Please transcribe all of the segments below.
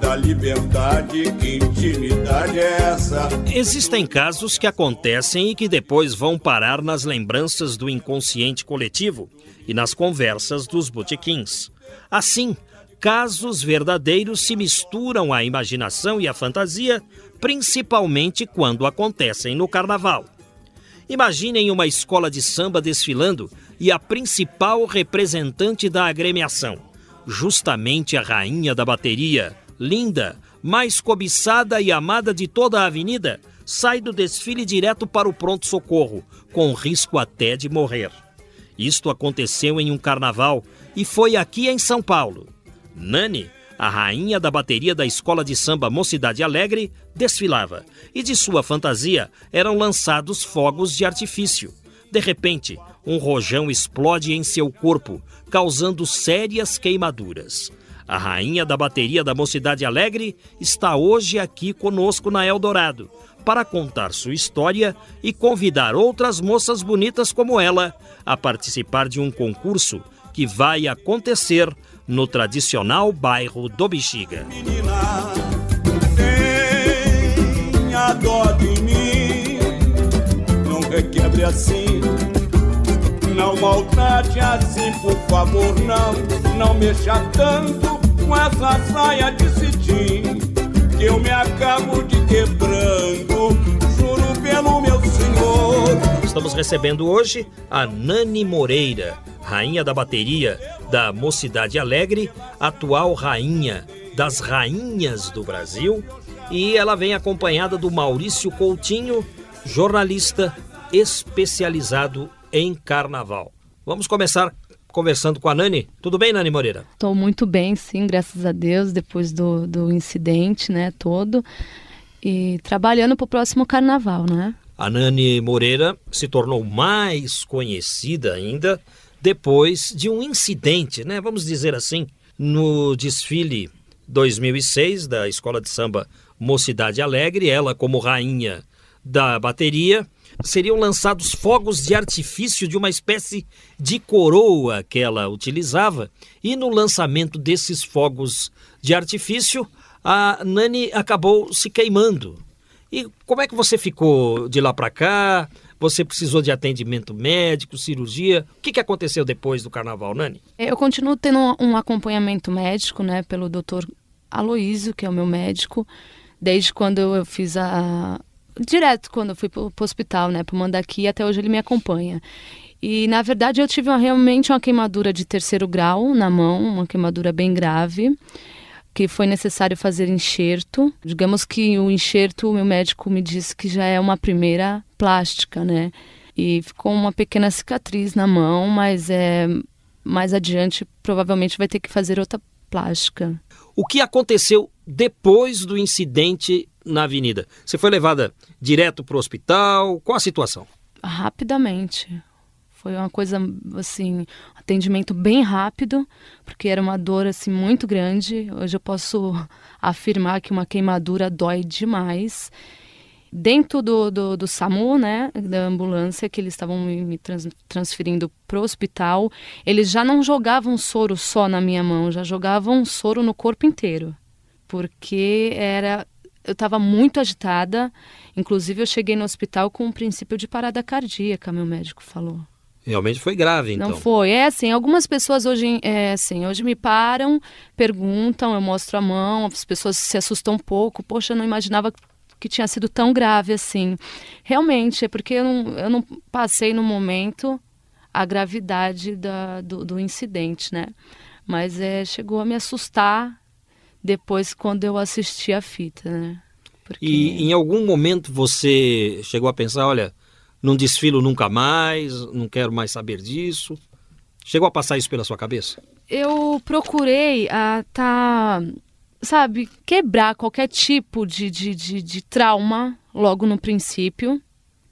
Da liberdade, que intimidade é essa? Existem casos que acontecem e que depois vão parar nas lembranças do inconsciente coletivo e nas conversas dos botequins. Assim, casos verdadeiros se misturam à imaginação e à fantasia, principalmente quando acontecem no carnaval. Imaginem uma escola de samba desfilando e a principal representante da agremiação, justamente a rainha da bateria, linda, mais cobiçada e amada de toda a avenida, sai do desfile direto para o pronto-socorro, com risco até de morrer. Isto aconteceu em um carnaval e foi aqui em São Paulo. Nani, a rainha da bateria da escola de samba Mocidade Alegre, desfilava e de sua fantasia eram lançados fogos de artifício. De repente, um rojão explode em seu corpo, causando sérias queimaduras. A rainha da bateria da Mocidade Alegre está hoje aqui conosco na Eldorado para contar sua história e convidar outras moças bonitas como ela a participar de um concurso que vai acontecer no tradicional bairro do Bexiga. Menina, tenha dó de mim, não requebre assim, não maltrate assim, por favor, não, não mexa tanto com essa saia de cetim que eu me acabo de quebrando, juro pelo meu senhor. Estamos recebendo hoje a Nani Moreira, rainha da bateria da Mocidade Alegre, atual rainha das rainhas do Brasil, e ela vem acompanhada do Maurício Coutinho, jornalista especializado em carnaval. Vamos começar conversando com a Nani. Tudo bem, Nani Moreira? Estou muito bem, sim, graças a Deus, depois do, do incidente, né, todo. E trabalhando para o próximo carnaval, né? A Nani Moreira se tornou mais conhecida ainda depois de um incidente, né, vamos dizer assim, no desfile 2006 da Escola de Samba Mocidade Alegre, ela como rainha da bateria, seriam lançados fogos de artifício de uma espécie de coroa que ela utilizava, e no lançamento desses fogos de artifício, a Nani acabou se queimando. E como é que você ficou de lá para cá? Você precisou de atendimento médico, cirurgia? O que, que aconteceu depois do carnaval, Nani? Eu continuo tendo um acompanhamento médico, né, pelo doutor Aloísio, que é o meu médico, desde quando eu fiz a, direto quando eu fui para o hospital, né, para Mandaqui, até hoje ele me acompanha. E na verdade eu tive uma, realmente uma queimadura de terceiro grau na mão, uma queimadura bem grave, que foi necessário fazer enxerto. Digamos que o enxerto, o meu médico me disse que já é uma primeira plástica, né? E ficou uma pequena cicatriz na mão, mas é mais adiante provavelmente vai ter que fazer outra plástica. O que aconteceu depois do incidente na avenida? Você foi levada direto para o hospital? Qual a situação? Rapidamente. Foi uma coisa assim, atendimento bem rápido, porque era uma dor assim muito grande. Hoje eu posso afirmar que uma queimadura dói demais. Dentro do, do, do SAMU, né, da ambulância, que eles estavam me trans, transferindo o hospital, eles já não jogavam soro só na minha mão, já jogavam soro no corpo inteiro. Porque era eu estava muito agitada. Inclusive, eu cheguei no hospital com um princípio de parada cardíaca, meu médico falou. Realmente foi grave, então. Não foi. É assim, algumas pessoas hoje, é assim, hoje me param, perguntam, eu mostro a mão, as pessoas se assustam um pouco. Poxa, eu não imaginava que tinha sido tão grave assim. Realmente, é porque eu não, eu não passei no momento a gravidade da, do, do incidente, né? Mas é, chegou a me assustar depois quando eu assisti a fita, né? Porque... E em algum momento você chegou a pensar, olha, não desfilo nunca mais, não quero mais saber disso? Chegou a passar isso pela sua cabeça? Eu procurei a tá, sabe, quebrar qualquer tipo de, de, de, de trauma logo no princípio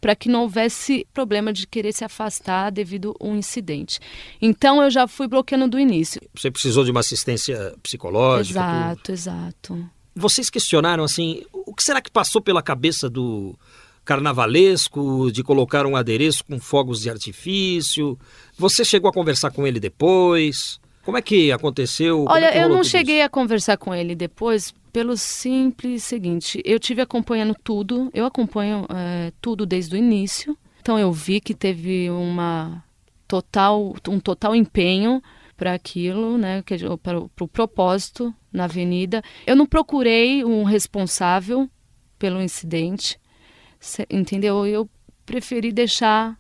para que não houvesse problema de querer se afastar devido a um incidente. Então eu já fui bloqueando do início. Você precisou de uma assistência psicológica? Exato, tudo. exato. Vocês questionaram assim, o que será que passou pela cabeça do carnavalesco de colocar um adereço com fogos de artifício? Você chegou a conversar com ele depois? Como é que aconteceu? Olha, é que eu não cheguei isso? a conversar com ele depois pelo simples seguinte: eu tive acompanhando tudo, eu acompanho é, tudo desde o início, então eu vi que teve uma total, um total empenho para aquilo, né, para o pro propósito na avenida. Eu não procurei um responsável pelo incidente, entendeu? Eu preferi deixar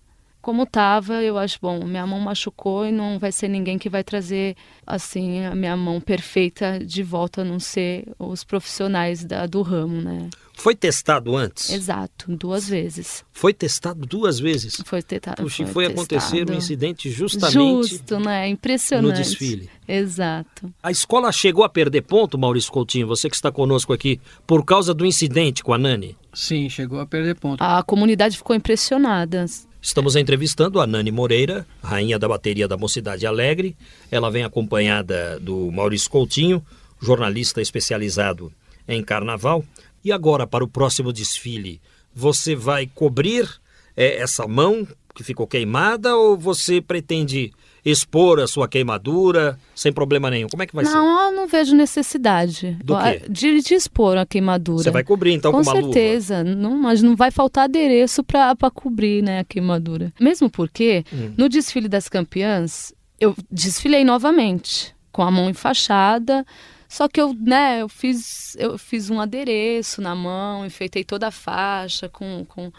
como estava, eu acho, bom, minha mão machucou e não vai ser ninguém que vai trazer, assim, a minha mão perfeita de volta, a não ser os profissionais da, do ramo, né? Foi testado antes? Exato, duas vezes. Foi testado duas vezes? Foi, testado. Puxa, foi, foi acontecer um incidente justamente Justo, né? Impressionante. no desfile. Exato. A escola chegou a perder ponto, Maurício Coutinho, você que está conosco aqui, por causa do incidente com a Nani? Sim, chegou a perder ponto. A comunidade ficou impressionada. Estamos entrevistando a Nani Moreira, rainha da bateria da Mocidade Alegre. Ela vem acompanhada do Maurício Coutinho, jornalista especializado em carnaval. E agora, para o próximo desfile, você vai cobrir é, essa mão que ficou queimada ou você pretende expor a sua queimadura sem problema nenhum? Como é que vai não, ser? Não, eu não vejo necessidade Do quê? De, de, expor a queimadura. Você vai cobrir então com, com uma certeza. luva? Não, mas não vai faltar adereço para cobrir né, a queimadura. Mesmo porque hum. no desfile das campeãs eu desfilei novamente com a mão enfaixada só que eu, né, eu fiz, eu fiz um adereço na mão, enfeitei toda a faixa com, com,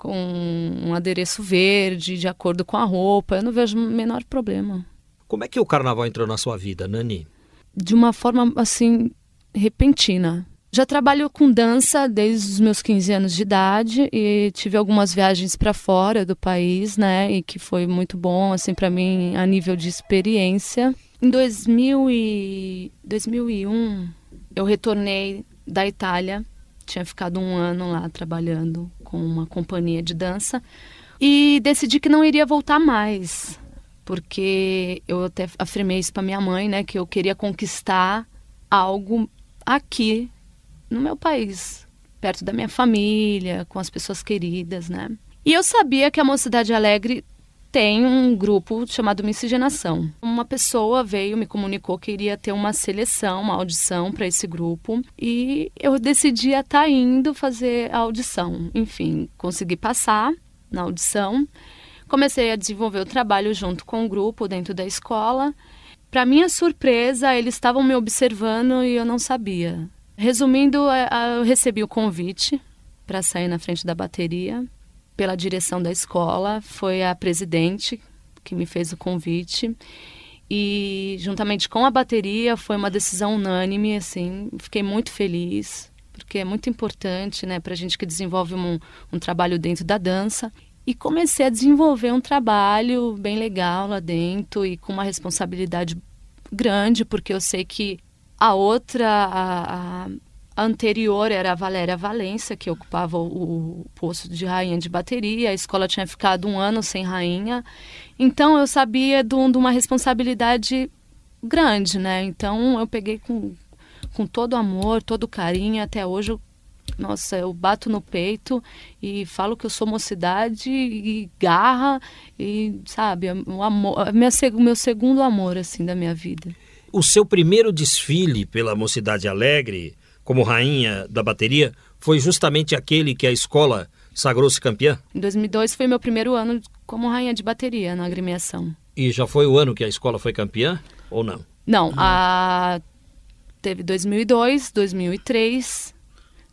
com um adereço verde, de acordo com a roupa. Eu não vejo o menor problema. Como é que o carnaval entrou na sua vida, Nani? De uma forma, assim, repentina. Já trabalho com dança desde os meus 15 anos de idade e tive algumas viagens para fora do país, né? E que foi muito bom, assim, para mim, a nível de experiência. Em 2000 e 2001, eu retornei da Itália. Tinha ficado um ano lá trabalhando com uma companhia de dança e decidi que não iria voltar mais, porque eu até afirmei isso para minha mãe, né, que eu queria conquistar algo aqui no meu país, perto da minha família, com as pessoas queridas, né? E eu sabia que a Mocidade Alegre tem um grupo chamado Miscigenação. Uma pessoa veio, me comunicou que iria ter uma seleção, uma audição para esse grupo e eu decidi estar tá indo fazer a audição. Enfim, consegui passar na audição. Comecei a desenvolver o trabalho junto com o grupo dentro da escola. Para minha surpresa, eles estavam me observando e eu não sabia. Resumindo, é, eu recebi o convite para sair na frente da bateria pela direção da escola, foi a presidente que me fez o convite. E juntamente com a bateria foi uma decisão unânime, assim, fiquei muito feliz, porque é muito importante, né, a gente que desenvolve um, um trabalho dentro da dança. E comecei a desenvolver um trabalho bem legal lá dentro e com uma responsabilidade grande, porque eu sei que a outra, a, a, anterior era a Valéria Valença, que ocupava o, o, posto de rainha de bateria. A escola tinha ficado um ano sem rainha. Então eu sabia de, uma responsabilidade grande, né? Então eu peguei com, com todo amor, todo carinho. Até hoje, eu, nossa, eu bato no peito e falo que eu sou mocidade e garra e, sabe, o amor, minha, o meu segundo amor, assim, da minha vida. O seu primeiro desfile pela Mocidade Alegre como rainha da bateria foi justamente aquele que a escola sagrou-se campeã? Em 2002 foi meu primeiro ano como rainha de bateria na agremiação. E já foi o ano que a escola foi campeã ou não? Não, a... teve 2002, 2003,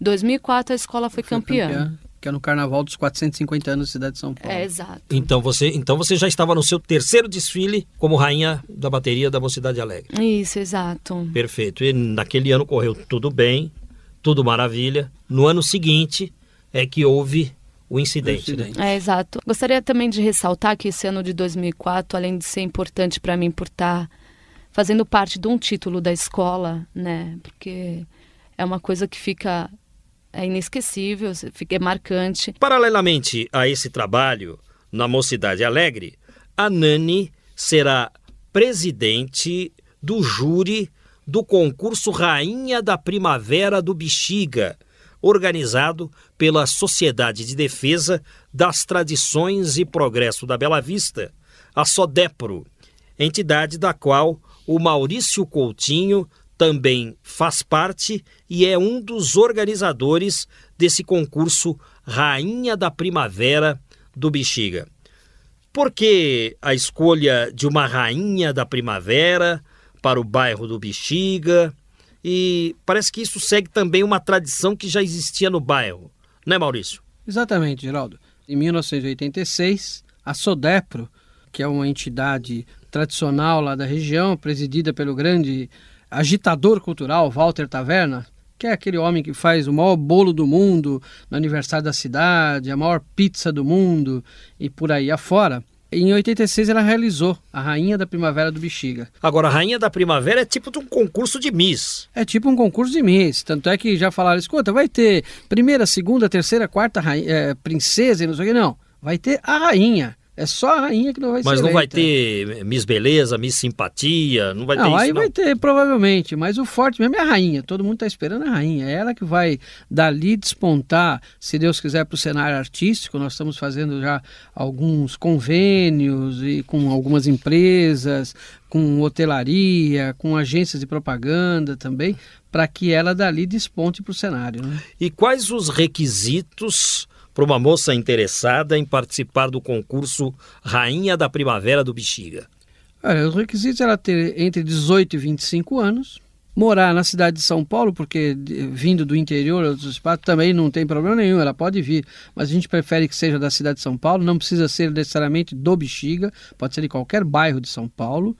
2004 a escola foi, foi campeã. campeã. Que é no Carnaval dos 450 anos da cidade de São Paulo. É, exato. Então você, então você já estava no seu terceiro desfile como rainha da bateria da Mocidade Alegre. Isso, exato. Perfeito. E naquele ano correu tudo bem, tudo maravilha. No ano seguinte é que houve o incidente. O incidente. Né? É, exato. Gostaria também de ressaltar que esse ano de 2004, além de ser importante para mim por estar fazendo parte de um título da escola, né? Porque é uma coisa que fica é inesquecível, é marcante. Paralelamente a esse trabalho na Mocidade Alegre, a Nani será presidente do júri do concurso Rainha da Primavera do Bexiga, organizado pela Sociedade de Defesa das Tradições e Progresso da Bela Vista, a SODEPRO, entidade da qual o Maurício Coutinho também faz parte e é um dos organizadores desse concurso Rainha da Primavera do Bexiga. Por que a escolha de uma Rainha da Primavera para o bairro do Bexiga? E parece que isso segue também uma tradição que já existia no bairro, né, Maurício? Exatamente, Geraldo. Em 1986, a Sodepro, que é uma entidade tradicional lá da região, presidida pelo grande agitador cultural Walter Taverna, que é aquele homem que faz o maior bolo do mundo no aniversário da cidade, a maior pizza do mundo e por aí afora. Em 86 ela realizou a Rainha da Primavera do Bexiga. Agora, a Rainha da Primavera é tipo de um concurso de Miss. É tipo um concurso de Miss. Tanto é que já falaram, escuta, vai ter primeira, segunda, terceira, quarta rainha, é, princesa e não sei o que. Não, vai ter a rainha. É só a rainha que não vai Mas ser não vai eleita. ter Miss Beleza, Miss Simpatia, não vai ter Não, isso aí não. vai ter, provavelmente. Mas o forte mesmo é a rainha. Todo mundo está esperando a rainha. É ela que vai dali despontar, se Deus quiser, para o cenário artístico. Nós estamos fazendo já alguns convênios e com algumas empresas, com hotelaria, com agências de propaganda também, para que ela dali desponte para o cenário. Né? E quais os requisitos para uma moça interessada em participar do concurso Rainha da Primavera do Bexiga? Olha, os requisitos era ter entre 18 e 25 anos, morar na cidade de São Paulo, porque vindo do interior, outros espaços, também não tem problema nenhum, ela pode vir, mas a gente prefere que seja da cidade de São Paulo, não precisa ser necessariamente do Bexiga, pode ser de qualquer bairro de São Paulo.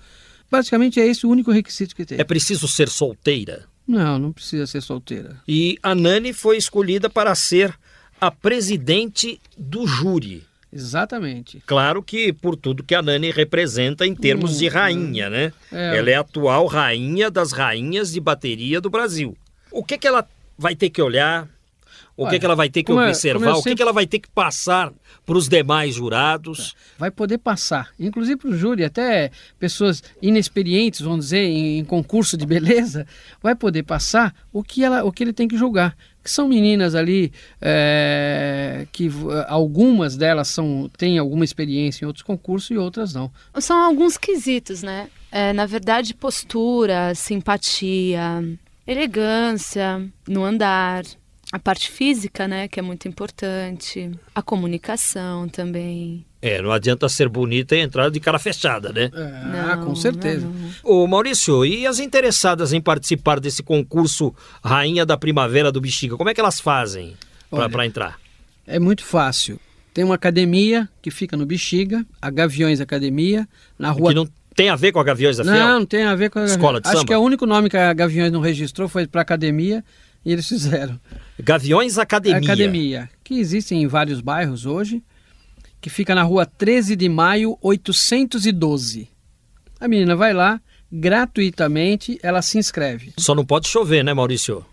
Basicamente é esse o único requisito que tem. É preciso ser solteira? Não, não precisa ser solteira. E a Nani foi escolhida para ser a presidente do júri. Exatamente. Claro que por tudo que a Nani representa em termos de rainha, né? É. Ela é a atual rainha das rainhas de bateria do Brasil. O que, que ela vai ter que olhar? O que, Olha, que ela vai ter que é- observar? eu O que, sempre- que ela vai ter que passar para os demais jurados? vai poder passar. Inclusive para o júri, até pessoas inexperientes, vamos dizer, em, em concurso de beleza, vai poder passar o que, ela, o que ele tem que julgar. Que são meninas ali é, que algumas delas são, têm alguma experiência em outros concursos e outras não. São alguns quesitos, né? É, na verdade, postura, simpatia, elegância no andar, a parte física, né, que é muito importante, a comunicação também. É, não adianta ser bonita e entrar de cara fechada, né? ah, Não, com certeza. não, não. Ô Maurício, e as interessadas em participar desse concurso Rainha da Primavera do Bexiga, como é que elas fazem para entrar? É muito fácil. Tem uma academia que fica no Bexiga, a Gaviões Academia, na rua Que não tem a ver com a Gaviões da Fiel? Não, não tem a ver com a Escola de Acho samba? que é o único nome que a Gaviões não registrou foi para academia e eles fizeram. Gaviões Academia. Academia, que existe em vários bairros hoje, que fica na rua 13 de maio, 812. A menina vai lá, gratuitamente, ela se inscreve. Só não pode chover, né, Maurício?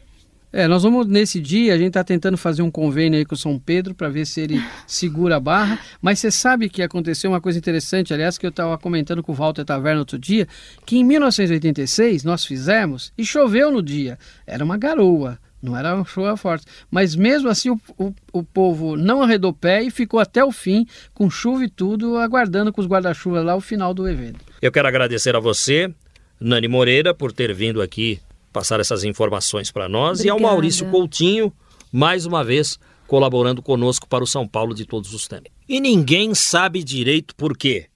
É, nós vamos nesse dia, a gente está tentando fazer um convênio aí com o São Pedro para ver se ele segura a barra. Mas você sabe que aconteceu uma coisa interessante, aliás, que eu estava comentando com o Walter Taverna outro dia, que em 1986 nós fizemos e choveu no dia. Era uma garoa, não era uma chuva forte. Mas mesmo assim o, o, o povo não arredou pé e ficou até o fim, com chuva e tudo, aguardando com os guarda-chuvas lá o final do evento. Eu quero agradecer a você, Nani Moreira, por ter vindo aqui passar essas informações para nós e ao Obrigada. Maurício Coutinho, mais uma vez colaborando conosco para o São Paulo de todos os tempos. E ninguém sabe direito por quê.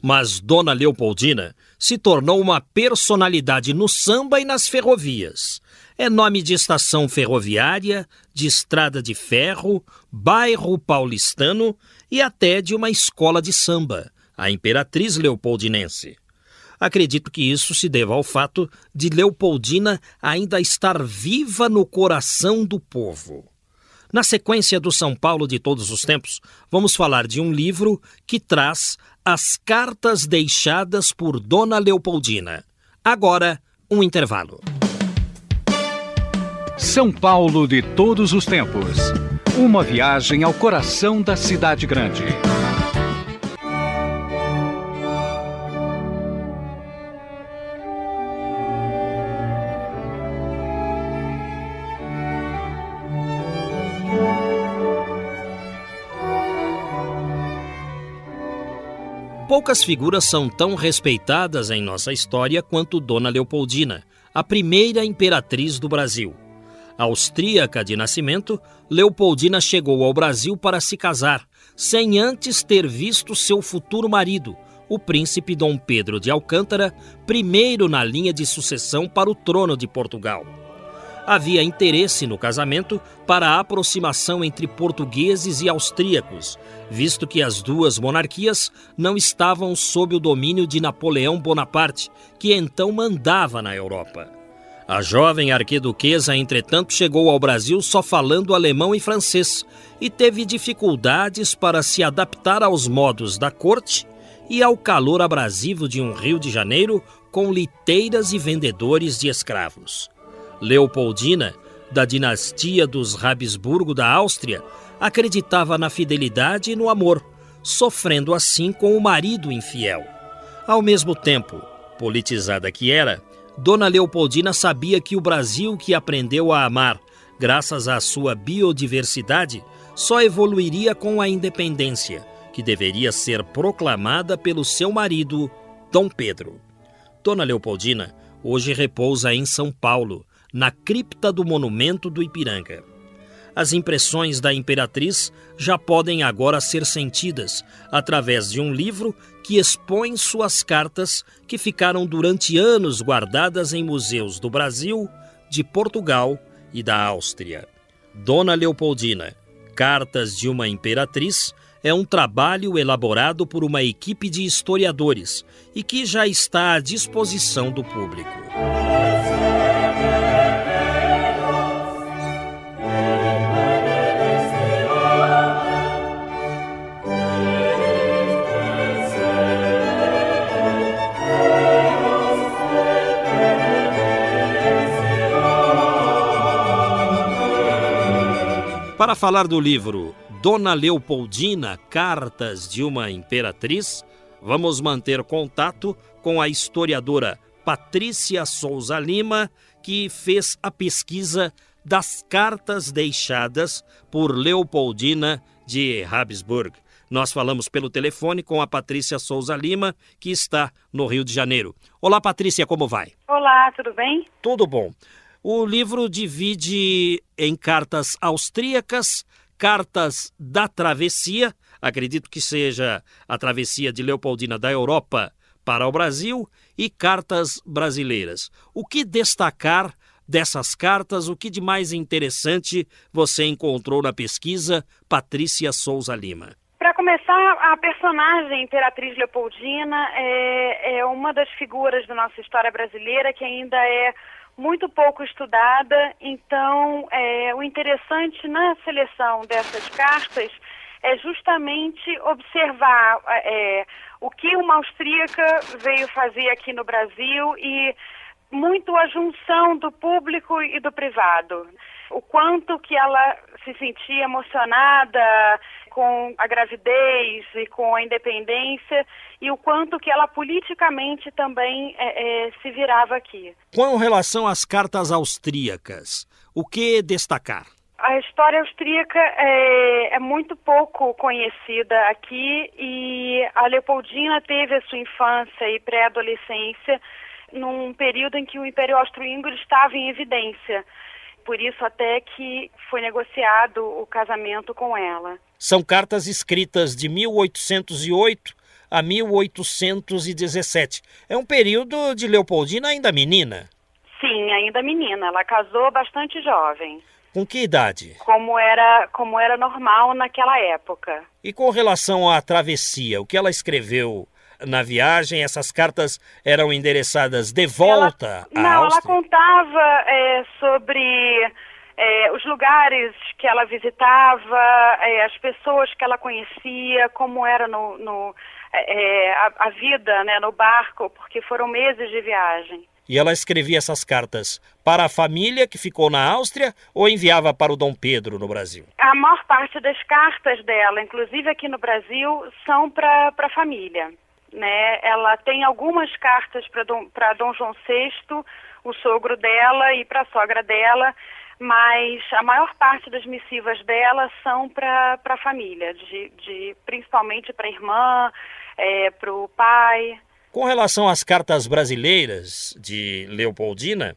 Mas Dona Leopoldina se tornou uma personalidade no samba e nas ferrovias. É nome de estação ferroviária, de estrada de ferro, bairro paulistano e até de uma escola de samba, a Imperatriz Leopoldinense. Acredito que isso se deva ao fato de Leopoldina ainda estar viva no coração do povo. Na sequência do São Paulo de todos os tempos, vamos falar de um livro que traz as cartas deixadas por Dona Leopoldina. Agora, um intervalo. São Paulo de todos os tempos. Uma viagem ao coração da cidade grande. Poucas figuras são tão respeitadas em nossa história quanto Dona Leopoldina, a primeira imperatriz do Brasil. Austríaca de nascimento, Leopoldina chegou ao Brasil para se casar, sem antes ter visto seu futuro marido, o príncipe Dom Pedro de Alcântara, primeiro na linha de sucessão para o trono de Portugal havia interesse no casamento para a aproximação entre portugueses e austríacos, visto que as duas monarquias não estavam sob o domínio de Napoleão Bonaparte, que então mandava na Europa. A jovem arquiduquesa, entretanto, chegou ao Brasil só falando alemão e francês e teve dificuldades para se adaptar aos modos da corte e ao calor abrasivo de um Rio de Janeiro com liteiras e vendedores de escravos. Leopoldina, da dinastia dos Habsburgo da Áustria, acreditava na fidelidade e no amor, sofrendo assim com o marido infiel. Ao mesmo tempo, politizada que era, Dona Leopoldina sabia que o Brasil que aprendeu a amar, graças à sua biodiversidade, só evoluiria com a independência, que deveria ser proclamada pelo seu marido, Dom Pedro. Dona Leopoldina hoje repousa em São Paulo, na cripta do monumento do Ipiranga. As impressões da imperatriz já podem agora ser sentidas através de um livro que expõe suas cartas que ficaram durante anos guardadas em museus do Brasil, de Portugal e da Áustria. Dona Leopoldina, Cartas de uma Imperatriz, é um trabalho elaborado por uma equipe de historiadores e que já está à disposição do público. Para falar do livro Dona Leopoldina, Cartas de uma Imperatriz, vamos manter contato com a historiadora Patrícia Souza Lima, que fez a pesquisa das cartas deixadas por Leopoldina de Habsburg. Nós falamos pelo telefone com a Patrícia Souza Lima, que está no Rio de Janeiro. Olá, Patrícia, como vai? Olá, tudo bem? Tudo bom. O livro divide em cartas austríacas, cartas da travessia, acredito que seja a travessia de Leopoldina da Europa para o Brasil, e cartas brasileiras. O que destacar dessas cartas? O que de mais interessante você encontrou na pesquisa, Patrícia Souza Lima? Para começar, a personagem Imperatriz Leopoldina é, é uma das figuras da nossa história brasileira que ainda é muito pouco estudada, então é, o interessante na seleção dessas cartas é justamente observar é, o que uma austríaca veio fazer aqui no Brasil e muito a junção do público e do privado. O quanto que ela se sentia emocionada com a gravidez e com a independência e o quanto que ela politicamente também é, é, se virava aqui. Com relação às cartas austríacas, o que destacar? A história austríaca é, é, muito pouco conhecida aqui e a Leopoldina teve a sua infância e pré-adolescência num período em que o Império Austro-Húngaro estava em evidência. Por isso até que foi negociado o casamento com ela. São cartas escritas de 1808 a 1817. É um período de Leopoldina ainda menina. Sim, ainda menina. Ela casou bastante jovem. Com que idade? Como era, como era normal naquela época. E com relação à travessia, o que ela escreveu na viagem? Essas cartas eram endereçadas de volta ela, à não, Áustria? Ela contava é, sobre é, os lugares que ela visitava, é, as pessoas que ela conhecia, como era no, no é, a, a, vida né, no barco, porque foram meses de viagem. E ela escrevia essas cartas para a família que ficou na Áustria ou enviava para o Dom Pedro no Brasil? A maior parte das cartas dela, inclusive aqui no Brasil, são para a família. Né? Ela tem algumas cartas para Dom, Dom João VI, o sogro dela, e para a sogra dela, mas a maior parte das missivas dela são para a família, de, de, principalmente para a irmã, é, para o pai. Com relação às cartas brasileiras de Leopoldina,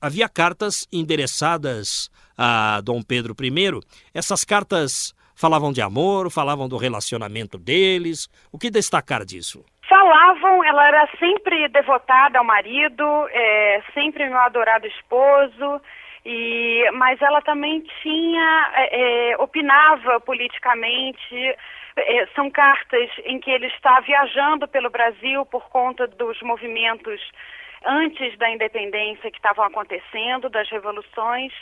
havia cartas endereçadas a Dom Pedro I. Essas cartas falavam de amor, falavam do relacionamento deles. O que destacar disso? Falavam, ela era sempre devotada ao marido, é, sempre meu adorado esposo. E, mas ela também tinha, é, é, opinava politicamente. É, são cartas em que ele está viajando pelo Brasil por conta dos movimentos antes da independência que estavam acontecendo, das revoluções.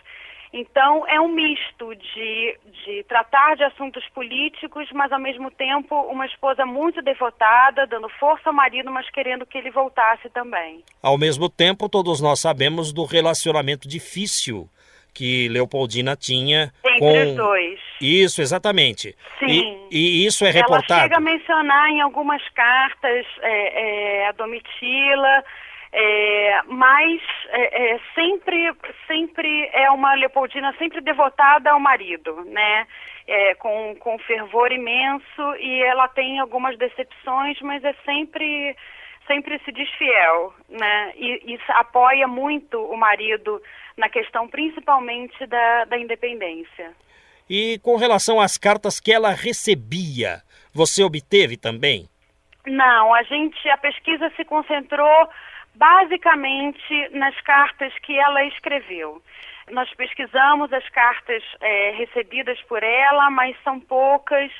Então, é um misto de, de tratar de assuntos políticos, mas ao mesmo tempo uma esposa muito devotada, dando força ao marido, mas querendo que ele voltasse também. Ao mesmo tempo, todos nós sabemos do relacionamento difícil que Leopoldina tinha Entre com os dois. Isso, exatamente. Sim. E, e isso é reportado. Ela chega a mencionar em algumas cartas é, é, a Domitila é, mas é, é, sempre, sempre é uma Leopoldina sempre devotada ao marido, né? É, com, com fervor imenso e ela tem algumas decepções, mas é sempre sempre se diz fiel, né? E, e apoia muito o marido na questão principalmente da, da independência. E com relação às cartas que ela recebia, você obteve também? Não, a gente a pesquisa se concentrou basicamente nas cartas que ela escreveu. Nós pesquisamos as cartas é, recebidas por ela, mas são poucas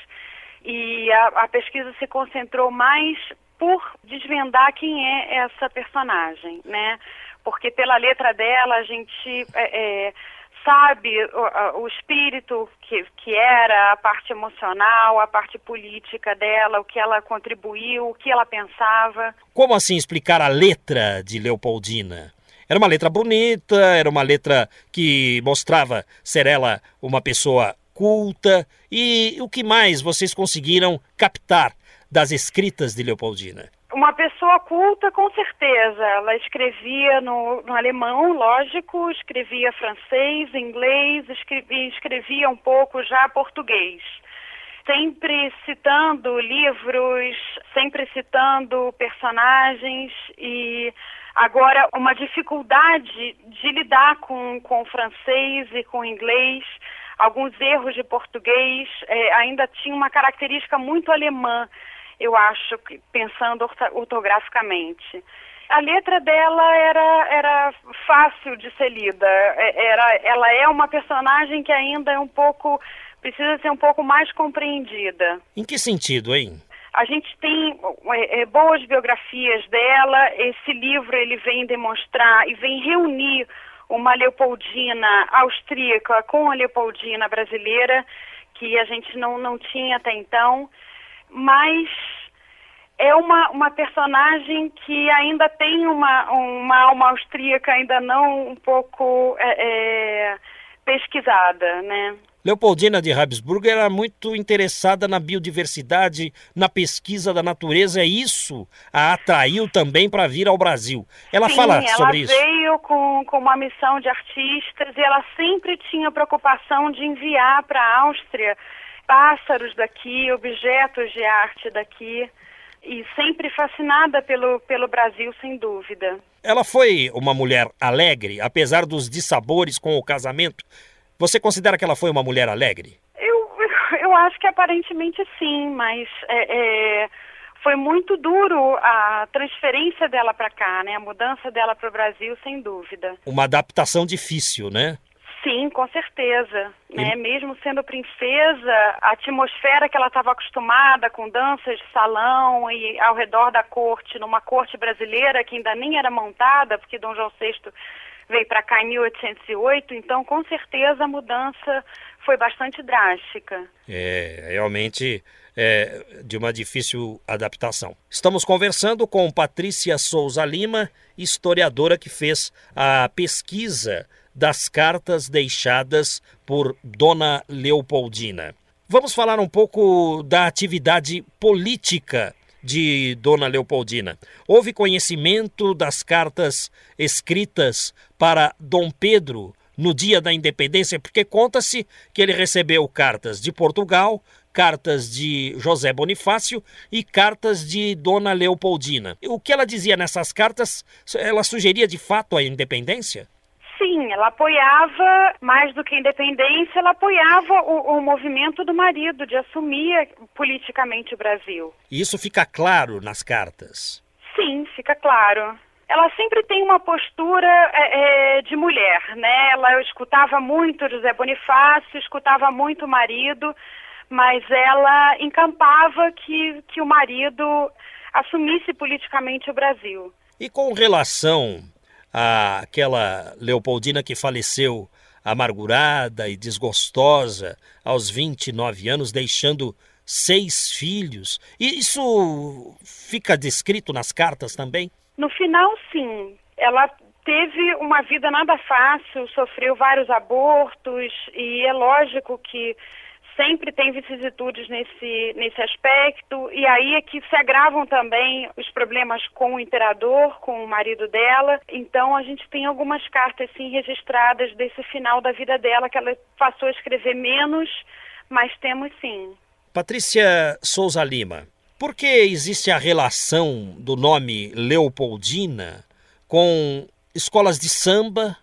e a, a, pesquisa se concentrou mais por desvendar quem é essa personagem, né? Porque pela letra dela a gente é, é, sabe o, o espírito que, que era, a parte emocional, a parte política dela, o que ela contribuiu, o que ela pensava. Como assim explicar a letra de Leopoldina? Era uma letra bonita, era uma letra que mostrava ser ela uma pessoa culta. E o que mais vocês conseguiram captar das escritas de Leopoldina? Uma pessoa culta, com certeza. Ela escrevia no, no alemão, lógico, escrevia francês, inglês, escrevia, escrevia um pouco já português. Sempre citando livros, sempre citando personagens e agora uma dificuldade de lidar com, com o francês e com o inglês alguns erros de português, é, ainda tinha uma característica muito alemã eu acho, que pensando ortograficamente. A letra dela era, era fácil de ser lida. É, era, ela é uma personagem que ainda é um pouco. precisa ser um pouco mais compreendida. Em que sentido, hein? A gente tem é, é, boas biografias dela. Esse livro ele vem demonstrar e vem reunir uma Leopoldina austríaca com a Leopoldina brasileira, que a gente não, não tinha até então mas é uma, uma personagem que ainda tem uma, uma alma austríaca ainda não um pouco é, é, pesquisada, né? Leopoldina de Habsburg era muito interessada na biodiversidade, na pesquisa da natureza, e isso a atraiu também para vir ao Brasil. Ela Sim, fala sobre isso. Ela veio com, com uma missão de artistas e ela sempre tinha preocupação de enviar para a Áustria pássaros daqui, objetos de arte daqui e sempre fascinada pelo, pelo Brasil, sem dúvida. Ela foi uma mulher alegre, apesar dos dissabores com o casamento. Você considera que ela foi uma mulher alegre? Eu, eu acho que aparentemente sim, mas é, é, foi muito duro a transferência dela para cá, né? A mudança dela para o Brasil, sem dúvida. Uma adaptação difícil, né? Sim, com certeza. Né? Mesmo sendo princesa, a atmosfera que ela estava acostumada com danças de salão e ao redor da corte, numa corte brasileira que ainda nem era montada, porque Dom João VI veio para cá em 1808, então com certeza a mudança foi bastante drástica. É, realmente é, de uma difícil adaptação. Estamos conversando com Patrícia Souza Lima, historiadora que fez a pesquisa das cartas deixadas por Dona Leopoldina. Vamos falar um pouco da atividade política de Dona Leopoldina. Houve conhecimento das cartas escritas para Dom Pedro no dia da independência, porque conta-se que ele recebeu cartas de Portugal, cartas de José Bonifácio e cartas de Dona Leopoldina. O que ela dizia nessas cartas? Ela sugeria de fato a independência? Sim, ela apoiava, mais do que a independência, ela apoiava o, o movimento do marido de assumir politicamente o Brasil. E isso fica claro nas cartas? Sim, fica claro ela sempre tem uma postura é, é, de mulher, né? Ela escutava muito José Bonifácio, escutava muito o marido, mas ela encampava que, que o marido assumisse politicamente o Brasil. E com relação àquela Leopoldina que faleceu amargurada e desgostosa aos 29 anos, deixando seis filhos, e isso fica descrito nas cartas também? No final, sim. Ela teve uma vida nada fácil, sofreu vários abortos e é lógico que sempre tem vicissitudes nesse, nesse aspecto, e aí é que se agravam também os problemas com o imperador, com o marido dela. Então a gente tem algumas cartas sim registradas desse final da vida dela, que ela passou a escrever menos, mas temos sim. Patrícia Souza Lima, por que existe a relação do nome Leopoldina com escolas de samba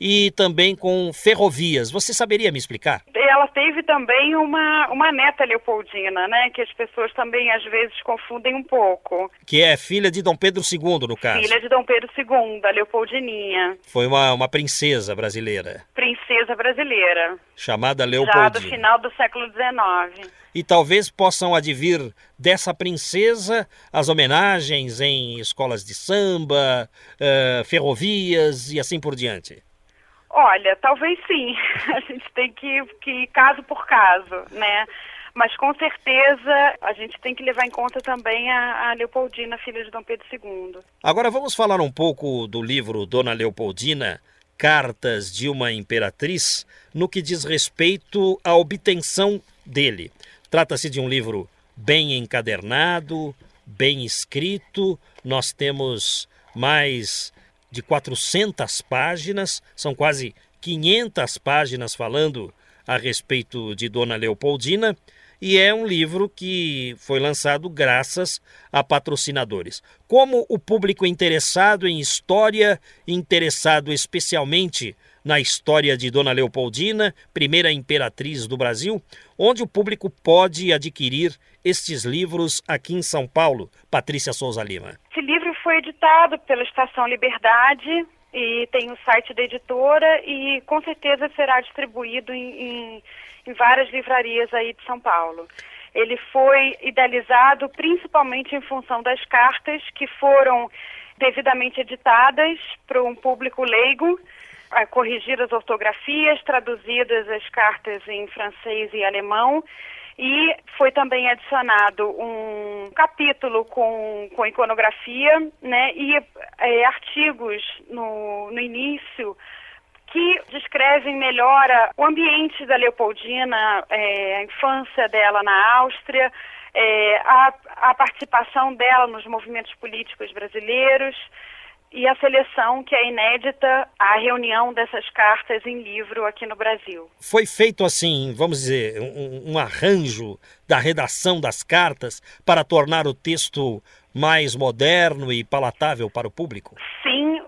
e também com ferrovias? Você saberia me explicar? Ela teve também uma, uma neta Leopoldina, né? Que as pessoas também às vezes confundem um pouco. Que é filha de Dom Pedro II, no caso. Filha de Dom Pedro II, a Leopoldininha. Foi uma, uma princesa brasileira. Princesa brasileira. Chamada Leopoldina. Já do final do século XIX e talvez possam advir dessa princesa as homenagens em escolas de samba, uh, ferrovias e assim por diante? Olha, talvez sim. A gente tem que, que ir caso por caso, né? Mas com certeza a gente tem que levar em conta também a, a, Leopoldina, filha de Dom Pedro II. Agora vamos falar um pouco do livro Dona Leopoldina, Cartas de uma Imperatriz, no que diz respeito à obtenção dele. Trata-se de um livro bem encadernado, bem escrito. Nós temos mais de 400 páginas, são quase 500 páginas falando a respeito de Dona Leopoldina, e é um livro que foi lançado graças a patrocinadores. Como o público interessado em história, interessado especialmente na história de Dona Leopoldina, primeira imperatriz do Brasil, onde o público pode adquirir estes livros aqui em São Paulo. Patrícia Souza Lima. Foi editado pela Estação Liberdade e tem o site da editora e com certeza será distribuído em, em, em várias livrarias aí de São Paulo. Ele foi idealizado principalmente em função das cartas que foram devidamente editadas para um público leigo corrigidas ortografias, traduzidas as cartas em francês e alemão, e foi também adicionado um capítulo com, com iconografia né, e é, artigos no, no início que descrevem melhor o ambiente da Leopoldina, é, a infância dela na Áustria, é, a, a participação dela nos movimentos políticos brasileiros, e a seleção, que é inédita, a reunião dessas cartas em livro aqui no Brasil. Foi feito assim, vamos dizer, um, um arranjo da redação das cartas para tornar o texto mais moderno e palatável para o público? Sim, sim,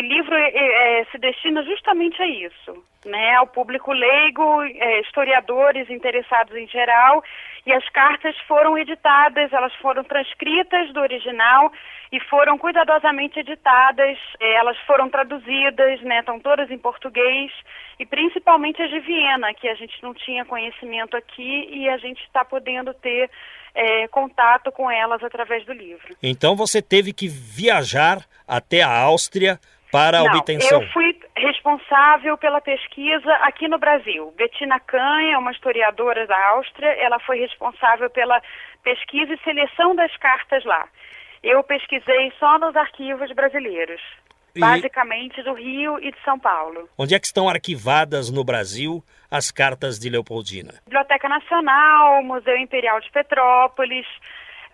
esse livro é, se destina justamente a isso, né, ao público leigo, é, historiadores interessados em geral, e as cartas foram editadas, elas foram transcritas do original e foram cuidadosamente editadas, elas foram traduzidas, né, estão todas em português, e principalmente as de Viena, que a gente não tinha conhecimento aqui e a gente está podendo ter é, contato com elas através do livro. Então você teve que viajar até a Áustria para a Não, obtenção. Eu fui responsável pela pesquisa aqui no Brasil. Bettina Kahn é uma historiadora da Áustria, ela foi responsável pela pesquisa e seleção das cartas lá. Eu pesquisei só nos arquivos brasileiros, E- basicamente do Rio e de São Paulo. Onde é que estão arquivadas no Brasil as cartas de Leopoldina? Biblioteca Nacional, Museu Imperial de Petrópolis,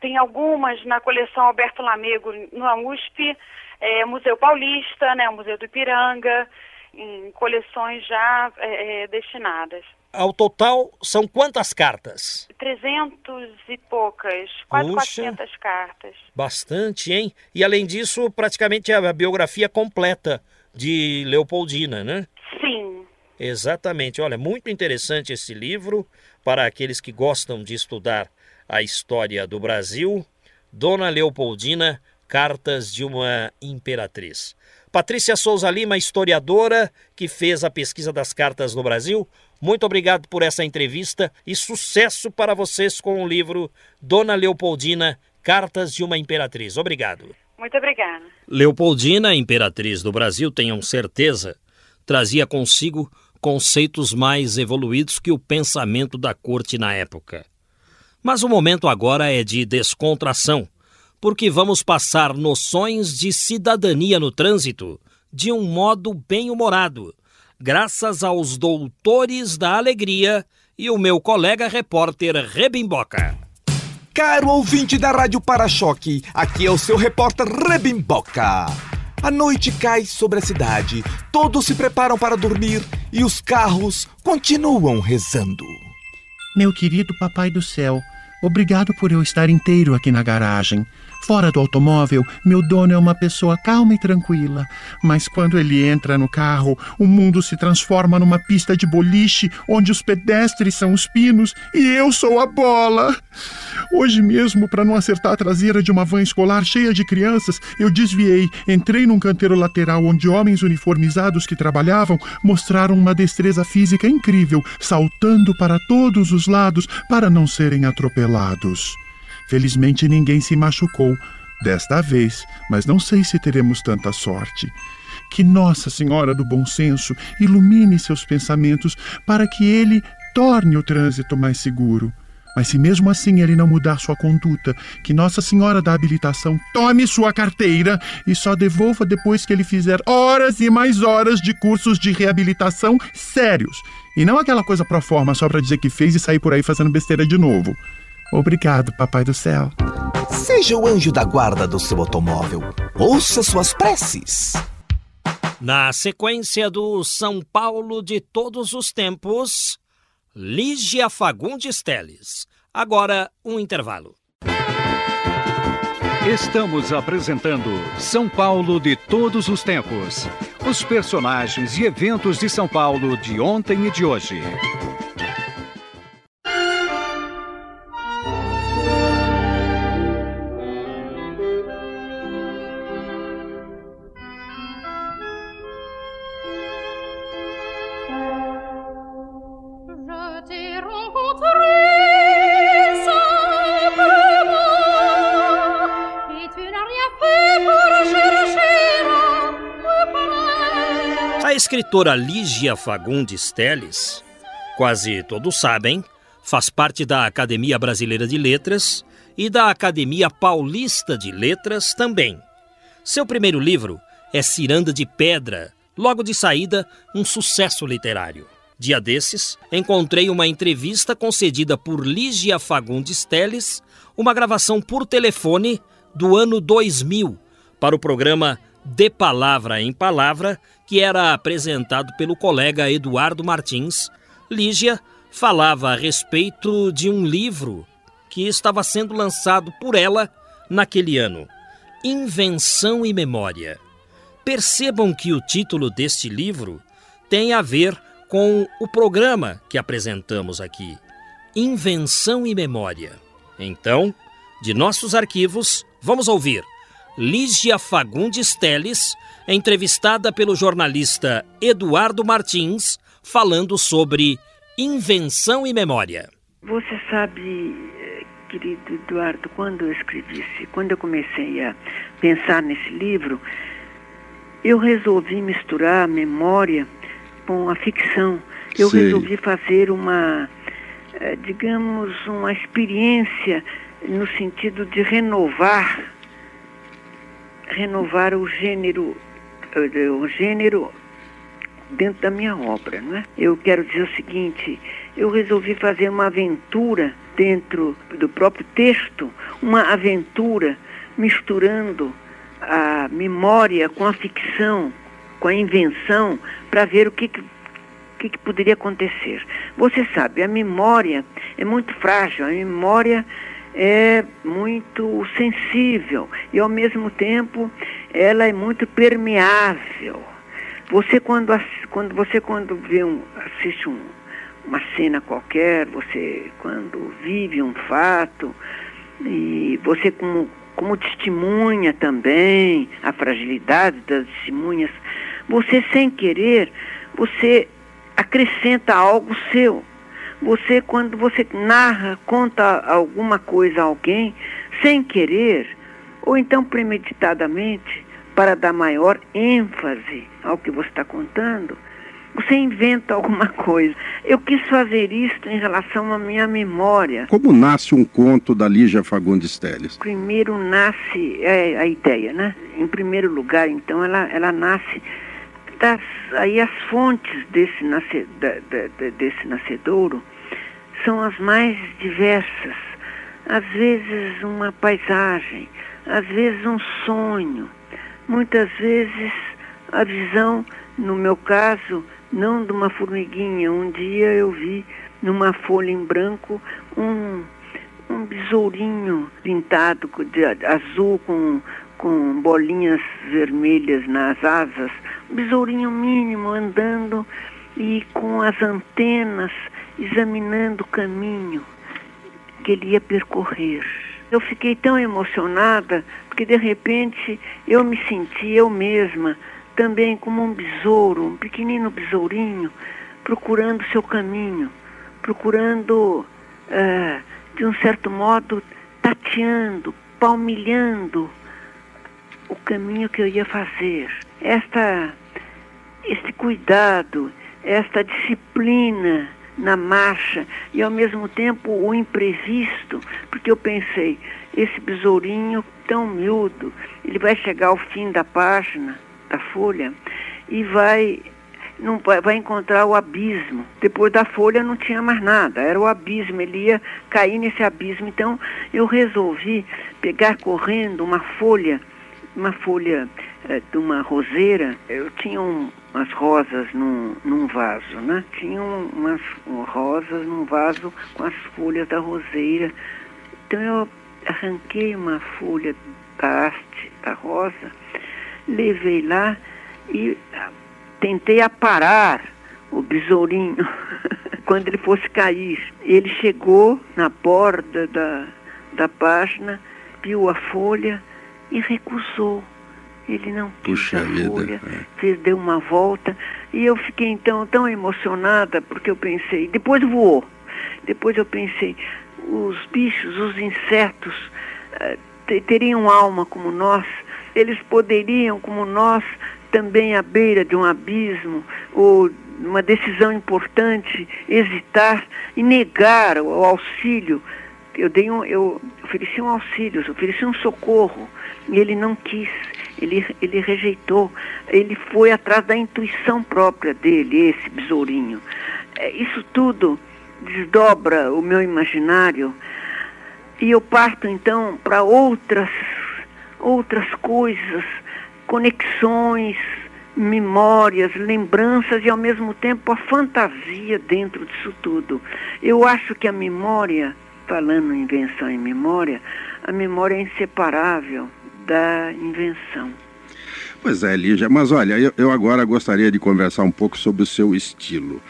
tem algumas na coleção Alberto Lamego na USP, é, Museu Paulista, né, o Museu do Ipiranga, em coleções já é, é, destinadas. Ao total, são quantas cartas? 300 e poucas, quase Puxa. 400 cartas. Bastante, hein? E além disso, praticamente a biografia completa de Leopoldina, né? Sim, Exatamente. Olha, muito interessante esse livro para aqueles que gostam de estudar a história do Brasil. Dona Leopoldina, Cartas de uma Imperatriz. Patrícia Souza Lima, historiadora que fez a pesquisa das cartas no Brasil. Muito obrigado por essa entrevista e sucesso para vocês com o livro Dona Leopoldina, Cartas de uma Imperatriz. Obrigado. muito obrigada. Leopoldina, imperatriz do Brasil, tenham certeza, trazia consigo conceitos mais evoluídos que o pensamento da corte na época. Mas o momento agora é de descontração, porque vamos passar noções de cidadania no trânsito de um modo bem-humorado, graças aos doutores da alegria e o meu colega repórter Rebimboca. Caro ouvinte da Rádio Para-Choque, aqui é o seu repórter Rebimboca. A noite cai sobre a cidade, todos se preparam para dormir e os carros continuam rezando. Meu querido Papai do Céu, obrigado por eu estar inteiro aqui na garagem. Fora do automóvel, meu dono é uma pessoa calma e tranquila. Mas quando ele entra no carro, o mundo se transforma numa pista de boliche onde os pedestres são os pinos e eu sou a bola. Hoje mesmo, para não acertar a traseira de uma van escolar cheia de crianças, eu desviei, entrei num canteiro lateral onde homens uniformizados que trabalhavam mostraram uma destreza física incrível, saltando para todos os lados para não serem atropelados. Felizmente ninguém se machucou desta vez, mas não sei se teremos tanta sorte. Que Nossa Senhora do Bom Senso ilumine seus pensamentos para que ele torne o trânsito mais seguro. Mas se mesmo assim ele não mudar sua conduta, que Nossa Senhora da Habilitação tome sua carteira e só devolva depois que ele fizer horas e mais horas de cursos de reabilitação sérios. E não aquela coisa pro forma só pra dizer que fez e sair por aí fazendo besteira de novo. Obrigado, Papai do Céu. Seja o anjo da guarda do seu automóvel. Ouça suas preces. Na sequência do São Paulo de todos os tempos, Lígia Fagundes Teles. Agora, um intervalo. Estamos apresentando São Paulo de todos os tempos. Os personagens e eventos de São Paulo de ontem e de hoje. Escritora Lígia Fagundes Teles, quase todos sabem, faz parte da Academia Brasileira de Letras e da Academia Paulista de Letras também. Seu primeiro livro é Ciranda de Pedra, logo de saída, um sucesso literário. Dia desses, encontrei uma entrevista concedida por Lígia Fagundes Teles, uma gravação por telefone do ano 2000, para o programa De Palavra em Palavra, que era apresentado pelo colega Eduardo Martins. Lígia falava a respeito de um livro que estava sendo lançado por ela naquele ano, Invenção e Memória. Percebam que o título deste livro tem a ver com o programa que apresentamos aqui: Invenção e Memória. Então, de nossos arquivos, vamos ouvir Lígia Fagundes Teles, entrevistada pelo jornalista Eduardo Martins, falando sobre invenção e memória. Você sabe, querido Eduardo, quando eu escrevi, quando eu comecei a pensar nesse livro, eu resolvi misturar a memória com a ficção. Eu Sei. resolvi fazer uma, eh, digamos, uma experiência no sentido de renovar, renovar o gênero, eh, o gênero dentro da minha obra, não é? Eu quero dizer o seguinte, eu resolvi fazer uma aventura dentro do próprio texto, uma aventura misturando a memória com a ficção, com a invenção, para ver o que, que, que, que poderia acontecer. Você sabe, a memória é muito frágil, a memória é muito sensível e ao mesmo tempo ela é muito permeável. Você quando, quando você quando vê um, assiste um, uma cena qualquer, você quando vive um fato e você como como testemunha também a fragilidade das testemunhas, você sem querer, você acrescenta algo seu. Você quando você narra, conta alguma coisa a alguém sem querer ou então premeditadamente para dar maior ênfase ao que você está contando, você inventa alguma coisa. Eu quis fazer isso em relação à minha memória. Como nasce um conto da Lígia Fagundes Teles? Primeiro nasce é, a ideia, né? Em primeiro lugar, então, ela, ela nasce das aí as fontes desse, nasce, da, da- desse nascedouro são as mais diversas. Às vezes uma paisagem, às vezes um sonho, muitas vezes a visão, no meu caso, não de uma formiguinha. Um dia eu vi numa folha em branco um, um besourinho pintado de azul com, com bolinhas vermelhas nas asas, um besourinho mínimo andando e com as antenas examinando o caminho que ele ia percorrer. Eu fiquei tão emocionada porque de repente eu me senti eu mesma também como um besouro, um pequenino besourinho, procurando seu caminho, procurando, eh, de um certo modo, tateando, palmilhando o caminho que eu ia fazer. Esta, este cuidado, esta disciplina na marcha e ao mesmo tempo o imprevisto, porque eu pensei, esse besourinho tão miúdo, ele vai chegar ao fim da página, da folha, e vai não vai, encontrar o abismo. Depois da folha não tinha mais nada, era o abismo, ele ia cair nesse abismo. Então eu resolvi pegar correndo uma folha, uma folha eh, de uma roseira. Eu tinha um, umas rosas num, num vaso, né? Tinha um- umas um, rosas num vaso com as folhas da roseira. Então eu arranquei uma folha da haste da rosa, levei lá e ah, tentei aparar o besourinho quando ele fosse cair. Ele chegou na borda da, da página, viu a folha e recusou. Ele não quis a vida, folha, é. fez, deu uma volta e eu fiquei então tão emocionada porque eu pensei, depois voou. Depois eu pensei, os bichos, os insetos eh, te- teriam alma como nós, eles poderiam, como nós, também à beira de um abismo ou uma decisão importante, hesitar e negar o auxílio. Eu, dei um, eu ofereci um auxílio, ofereci um socorro e ele não quis, ele, ele rejeitou, ele foi atrás da intuição própria dele, esse besourinho. É, Isso tudo desdobra o meu imaginário e eu parto então para outras outras coisas, conexões, memórias, lembranças e ao mesmo tempo a fantasia dentro disso tudo. Eu acho que a memória, falando em invenção e memória, a memória é inseparável da invenção. Pois é, Lígia, mas olha, eu, eu, agora gostaria de conversar um pouco sobre o seu estilo.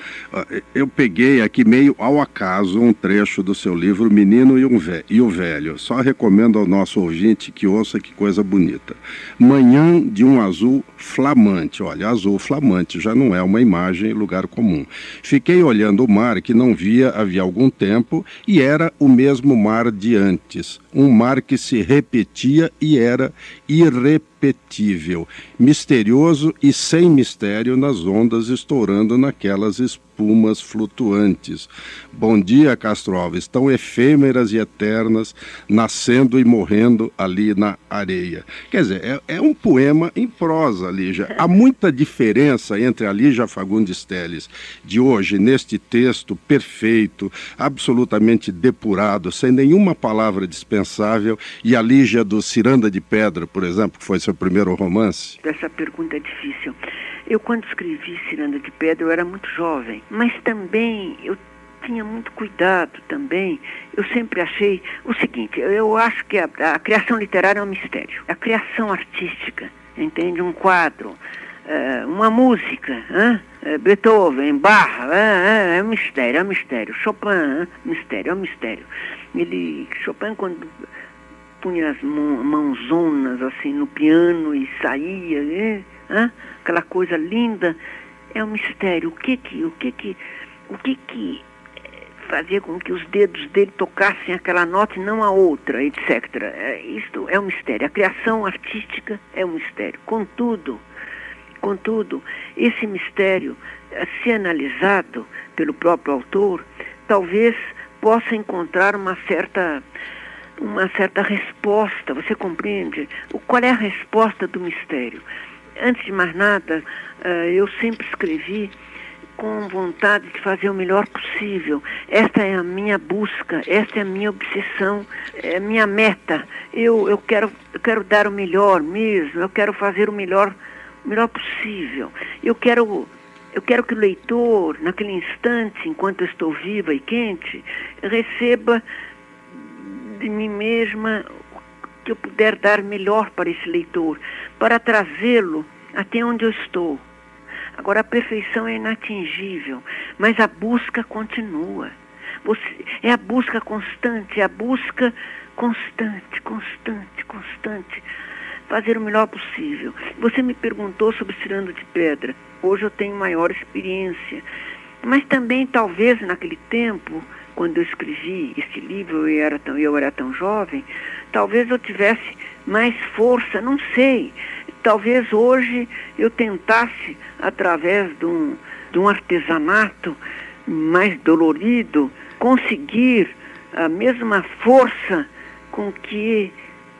Eu peguei aqui meio ao acaso um trecho do seu livro Menino e, um e o Velho. Só recomendo ao nosso ouvinte que ouça que coisa bonita. Manhã de um azul flamante. Olha, azul flamante já não é uma imagem em lugar comum. Fiquei olhando o mar que não via havia algum tempo e era o mesmo mar de antes. Um mar que se repetia e era irrepetível, irrepetível misterioso e sem mistério nas ondas estourando naquelas espumas flutuantes. Bom dia, Castro Alves, tão efêmeras e eternas, nascendo e morrendo ali na areia. Quer dizer, é, é um poema em prosa, Lígia. Há muita diferença entre a Lígia Fagundes Telles de hoje, neste texto perfeito, absolutamente depurado, sem nenhuma palavra dispensável, e a Lígia do Ciranda de Pedra, por exemplo, que foi seu primeiro romance? Essa pergunta é difícil. Eu, quando escrevi Ciranda de Pedra, eu era muito jovem, mas também eu tinha muito cuidado também. Eu sempre achei o seguinte: eu acho que a, a criação literária é um mistério. A criação artística, entende? Um quadro, uh, uma música, hein? Uh, Beethoven, Bach, uh, é um mistério, é um mistério. Chopin, mistério, é um mistério. Ele, Chopin, quando punha as mãozonas assim no piano e saía, né? aquela coisa linda, é um mistério. O que que, o que que, o que que eh, fazia com que os dedos dele tocassem aquela nota e não a outra, etc. É, isto é um mistério. A criação artística é um mistério. Contudo, contudo, esse mistério, eh, se analisado pelo próprio autor, talvez possa encontrar uma certa uma certa resposta, você compreende? Qual é a resposta do mistério? Antes de mais nada, uh, eu sempre escrevi com vontade de fazer o melhor possível. Esta é a minha busca, esta é a minha obsessão, é a minha meta. Eu, eu, quero, eu quero dar o melhor mesmo, eu quero fazer o melhor, o melhor possível. Eu quero, eu quero que o leitor, naquele instante, enquanto eu estou viva e quente, receba de mim mesma que eu puder dar melhor para esse leitor, para trazê-lo até onde eu estou. Agora, a perfeição é inatingível, mas a busca continua. Você, é a busca constante, é a busca constante, constante, constante. Fazer o melhor possível. Você me perguntou sobre Cirando de Pedra. Hoje eu tenho maior experiência. Mas também, talvez, naquele tempo, quando eu escrevi esse livro, eu era tão, eu era tão jovem, talvez eu tivesse mais força, não sei. Talvez hoje eu tentasse, através de um, de um artesanato mais dolorido, conseguir a mesma força com que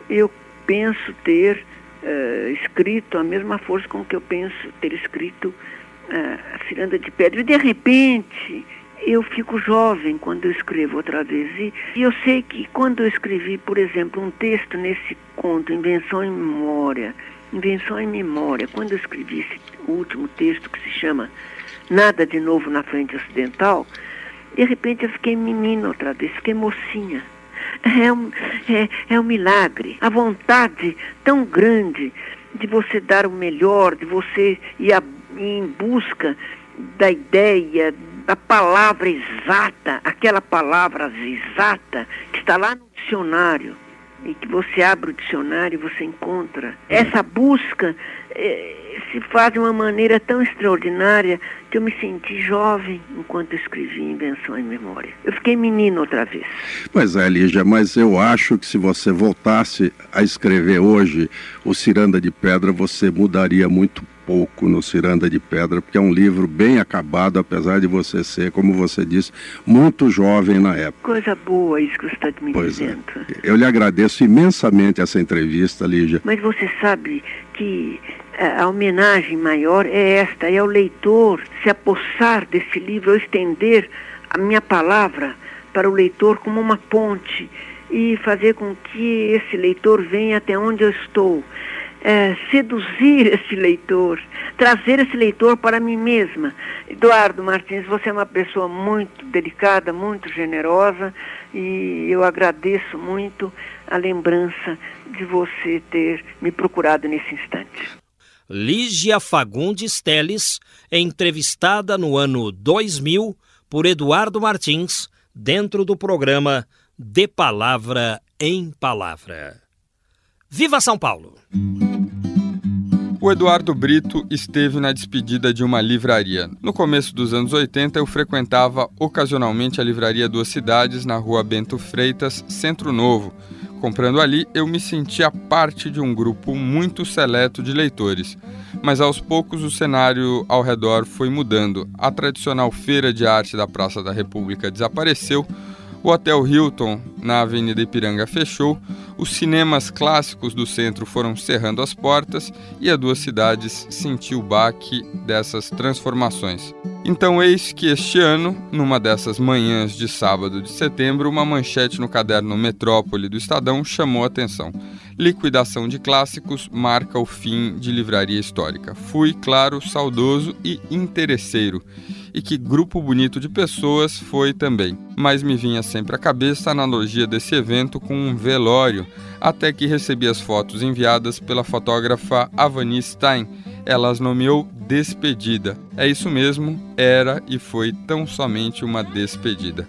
eu penso ter uh, escrito, a mesma força com que eu penso ter escrito uh, a Ciranda de Pedra. E de repente, eu fico jovem quando eu escrevo outra vez. E, e, eu sei que quando eu escrevi, por exemplo, um texto nesse conto, Invenção em Memória, Invenção em Memória, quando eu escrevi esse último texto que se chama Nada de Novo na Frente Ocidental, de repente eu fiquei menina outra vez, fiquei mocinha. É um, é, é um milagre. A vontade tão grande de você dar o melhor, de você ir, a, ir em busca da ideia, da palavra exata, aquela palavra exata que está lá no dicionário e que você abre o dicionário e você encontra. Essa busca eh, se faz de uma maneira tão extraordinária que eu me senti jovem enquanto escrevi Invenção em Memória. Eu fiquei menino outra vez. Pois é, Lígia, mas eu acho que se você voltasse a escrever hoje o Ciranda de Pedra, você mudaria muito pouco no Ciranda de Pedra, porque é um livro bem acabado, apesar de você ser, como você disse, muito jovem na época. Coisa boa isso que você está me pois dizendo. É. Eu lhe agradeço imensamente essa entrevista, Lígia. Mas você sabe que eh, a homenagem maior é esta, é o leitor se apossar desse livro, ou estender a minha palavra para o leitor como uma ponte e fazer com que esse leitor venha até onde eu estou é, seduzir esse leitor, trazer esse leitor para mim mesma. Eduardo Martins, você é uma pessoa muito delicada, muito generosa e eu agradeço muito a lembrança de você ter me procurado nesse instante. Lígia Fagundes Teles entrevistada no ano 2000 por Eduardo Martins, dentro do programa De Palavra em Palavra. Viva São Paulo! O Eduardo Brito esteve na despedida de uma livraria. No começo dos anos 80, eu frequentava ocasionalmente a livraria Duas Cidades, na rua Bento Freitas, Centro Novo. Comprando ali, eu me sentia parte de um grupo muito seleto de leitores. Mas aos poucos o cenário ao redor foi mudando. A tradicional feira de arte da Praça da República desapareceu o Hotel Hilton, na Avenida Ipiranga, fechou, os cinemas clássicos do centro foram cerrando as portas e a duas cidades sentiu o baque dessas transformações. Então, eis que este ano, numa dessas manhãs de sábado de setembro, uma manchete no caderno Metrópole do Estadão chamou a atenção. Liquidação de clássicos marca o fim de livraria histórica. Fui, claro, saudoso e interesseiro e que grupo bonito de pessoas foi também. Mas me vinha sempre à cabeça a analogia desse evento com um velório, até que recebi as fotos enviadas pela fotógrafa Avani Stein. Ela as nomeou despedida. É isso mesmo, era e foi tão somente uma despedida.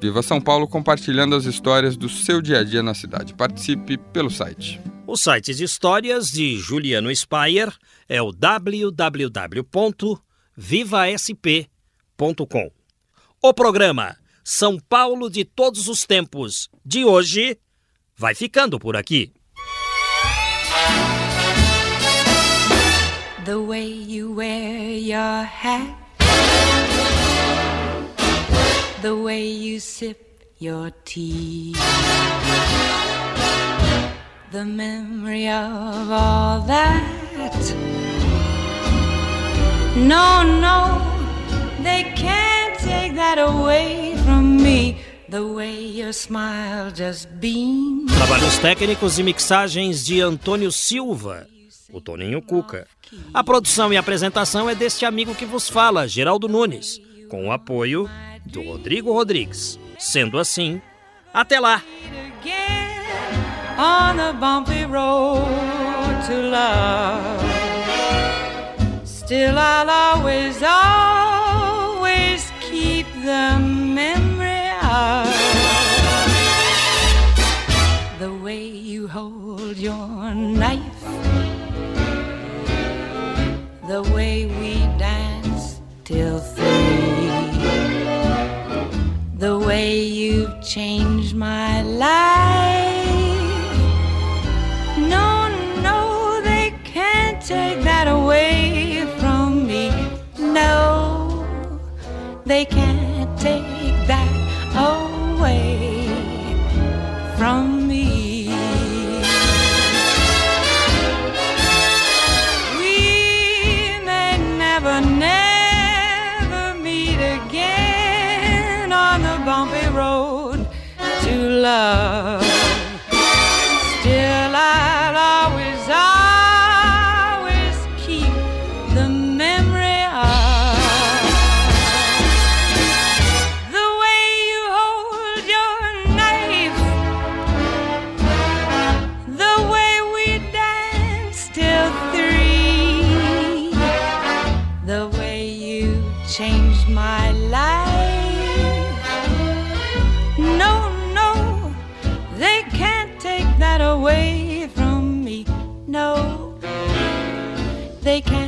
Viva São Paulo compartilhando as histórias do seu dia a dia na cidade. Participe pelo site. O site de histórias de Juliano Spayer é o www.vivasp.com o programa São Paulo de todos os tempos de hoje vai ficando por aqui. The way you wear your hat, the way you sip your tea, the memory of all that. No, no. They can't take that away from me. The way your smile just beams. Trabalhos técnicos e mixagens de Antônio Silva, o Toninho Cuca. A produção e apresentação é deste amigo que vos fala, Geraldo Nunes, com o apoio do Rodrigo Rodrigues. Sendo assim, até lá! On the bumpy road to love. Still, I'll always, always keep the life. No, no, they can't take that away from me. No, they can't take they can't